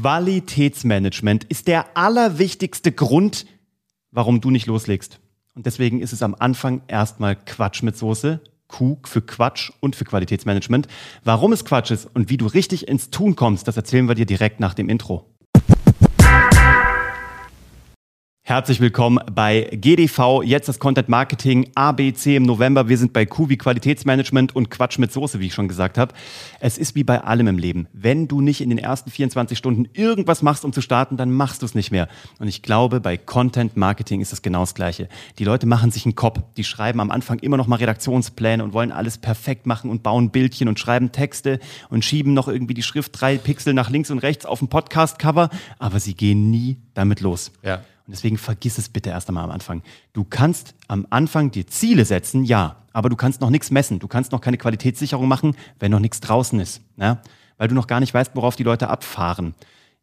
Qualitätsmanagement ist der allerwichtigste Grund, warum du nicht loslegst. Und deswegen ist es am Anfang erstmal Quatsch mit Soße. Q für Quatsch und für Qualitätsmanagement. Warum es Quatsch ist und wie du richtig ins Tun kommst, das erzählen wir dir direkt nach dem Intro. Herzlich willkommen bei GDV, jetzt das Content Marketing ABC im November. Wir sind bei Q Qualitätsmanagement und Quatsch mit Soße, wie ich schon gesagt habe. Es ist wie bei allem im Leben. Wenn du nicht in den ersten 24 Stunden irgendwas machst, um zu starten, dann machst du es nicht mehr. Und ich glaube, bei Content Marketing ist es genau das Gleiche. Die Leute machen sich einen Kopf. Die schreiben am Anfang immer noch mal Redaktionspläne und wollen alles perfekt machen und bauen Bildchen und schreiben Texte und schieben noch irgendwie die Schrift drei Pixel nach links und rechts auf dem Podcast-Cover. Aber sie gehen nie damit los. Ja. Und deswegen vergiss es bitte erst einmal am Anfang. Du kannst am Anfang dir Ziele setzen, ja, aber du kannst noch nichts messen. Du kannst noch keine Qualitätssicherung machen, wenn noch nichts draußen ist. Ja? Weil du noch gar nicht weißt, worauf die Leute abfahren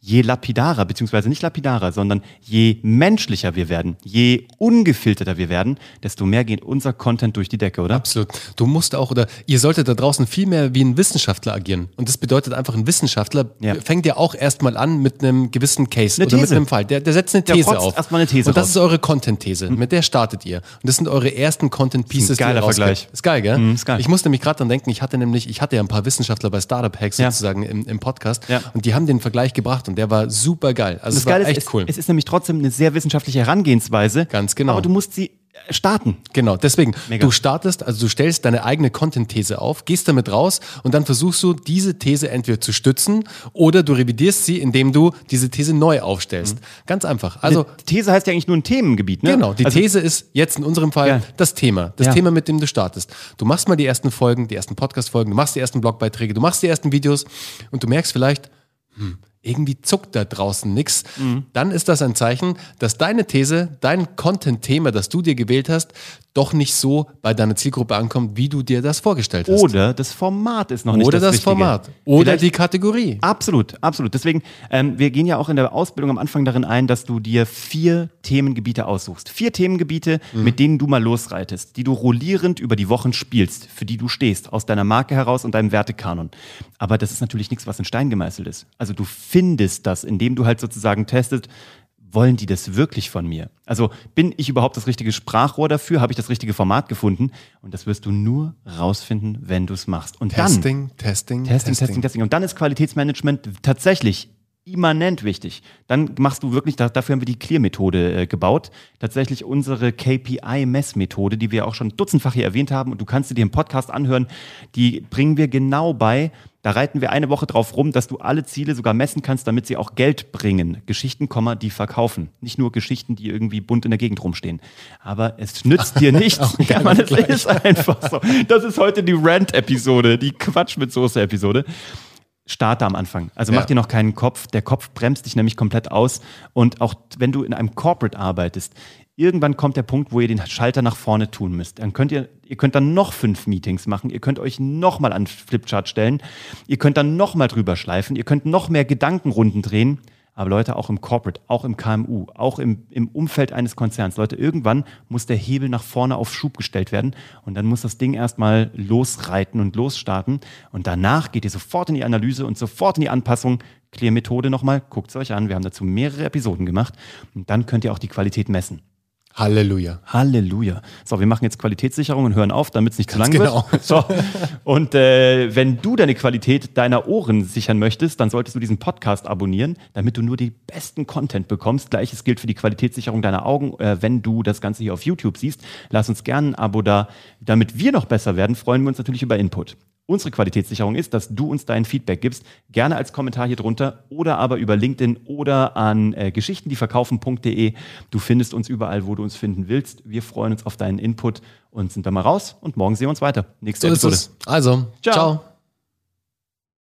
je lapidarer, beziehungsweise nicht lapidarer, sondern je menschlicher wir werden, je ungefilterter wir werden, desto mehr geht unser Content durch die Decke, oder? Absolut. Du musst auch, oder ihr solltet da draußen viel mehr wie ein Wissenschaftler agieren. Und das bedeutet einfach, ein Wissenschaftler ja. fängt ja auch erstmal an mit einem gewissen Case eine oder These. mit einem Fall. Der, der setzt eine These der auf. Erstmal eine These Und das raus. ist eure Content-These. Mhm. Mit der startet ihr. Und das sind eure ersten Content-Pieces, die ihr Vergleich. Ist geil, gell? Mhm, ist geil. Ich musste nämlich gerade dran denken, ich hatte nämlich, ich hatte ja ein paar Wissenschaftler bei Startup Hacks ja. sozusagen im, im Podcast. Ja. Und die haben den Vergleich gebracht und der war super geil. Also das war Geile echt ist, cool. Es ist nämlich trotzdem eine sehr wissenschaftliche Herangehensweise. Ganz genau. Aber du musst sie starten. Genau, deswegen, Mega. du startest, also du stellst deine eigene Content-These auf, gehst damit raus und dann versuchst du, diese These entweder zu stützen oder du revidierst sie, indem du diese These neu aufstellst. Mhm. Ganz einfach. Also, die These heißt ja eigentlich nur ein Themengebiet, ne? Genau, die also, These ist jetzt in unserem Fall Ja. das Thema. Das Ja. Thema, mit dem du startest. Du machst mal die ersten Folgen, die ersten Podcast-Folgen, du machst die ersten Blogbeiträge, du machst die ersten Videos und du merkst vielleicht, hm, irgendwie zuckt da draußen nichts. Mhm. Dann ist das ein Zeichen, dass deine These, dein Content-Thema, das du dir gewählt hast, doch nicht so bei deiner Zielgruppe ankommt, wie du dir das vorgestellt hast. Oder das Format ist noch nicht Oder das, das, Richtige. Format. Oder Vielleicht- die Kategorie. Absolut, absolut. Deswegen, ähm, wir gehen ja auch in der Ausbildung am Anfang darin ein, dass du dir vier Themengebiete aussuchst. Vier Themengebiete, mit denen du mal losreitest, die du rollierend über die Wochen spielst, für die du stehst, aus deiner Marke heraus und deinem Wertekanon. Aber das ist natürlich nichts, was in Stein gemeißelt ist. Also du findest das, indem du halt sozusagen testest, wollen die das wirklich von mir? Also bin ich überhaupt das richtige Sprachrohr dafür? Habe ich das richtige Format gefunden? Und das wirst du nur rausfinden, wenn du es machst. Und dann Testing, Testing, Testing, Testing, Testing. Und dann ist Qualitätsmanagement tatsächlich immanent wichtig. Dann machst du wirklich, da, dafür haben wir die Clear-Methode äh, gebaut. Tatsächlich unsere KPI-Messmethode, die wir auch schon dutzendfach hier erwähnt haben und du kannst sie dir im Podcast anhören, die bringen wir genau bei. Da reiten wir eine Woche drauf rum, dass du alle Ziele sogar messen kannst, damit sie auch Geld bringen. Geschichten, die verkaufen. Nicht nur Geschichten, die irgendwie bunt in der Gegend rumstehen. Aber es nützt dir nichts. Ja, man, es ist einfach so. Das ist heute die Rant-Episode, die Quatsch mit Soße-Episode. Starte am Anfang. Also mach Ja. dir noch keinen Kopf. Der Kopf bremst dich nämlich komplett aus. Und auch wenn du in einem Corporate arbeitest, irgendwann kommt der Punkt, wo ihr den Schalter nach vorne tun müsst. Dann könnt ihr, ihr könnt dann noch fünf Meetings machen. Ihr könnt euch nochmal an Flipchart stellen. Ihr könnt dann nochmal drüber schleifen. Ihr könnt noch mehr Gedankenrunden drehen. Aber Leute, auch im Corporate, auch im KMU, auch im, im Umfeld eines Konzerns, Leute, irgendwann muss der Hebel nach vorne auf Schub gestellt werden und dann muss das Ding erstmal losreiten und losstarten und danach geht ihr sofort in die Analyse und sofort in die Anpassung. Clear-Methode nochmal, guckt es euch an, wir haben dazu mehrere Episoden gemacht und dann könnt ihr auch die Qualität messen. Halleluja. Halleluja. So, wir machen jetzt Qualitätssicherung und hören auf, damit es nicht zu lang Ganz genau. wird. So. Und äh, wenn du deine Qualität deiner Ohren sichern möchtest, dann solltest du diesen Podcast abonnieren, damit du nur die besten Content bekommst. Gleiches gilt für die Qualitätssicherung deiner Augen. Äh, wenn du das Ganze hier auf YouTube siehst, lass uns gerne ein Abo da. Damit wir noch besser werden, freuen wir uns natürlich über Input. Unsere Qualitätssicherung ist, dass du uns dein Feedback gibst, gerne als Kommentar hier drunter oder aber über LinkedIn oder an äh, geschichtendieverkaufen.de. Du findest uns überall, wo du uns finden willst. Wir freuen uns auf deinen Input und sind dann mal raus und morgen sehen wir uns weiter. Nächste So Episode. Also, Ciao. ciao.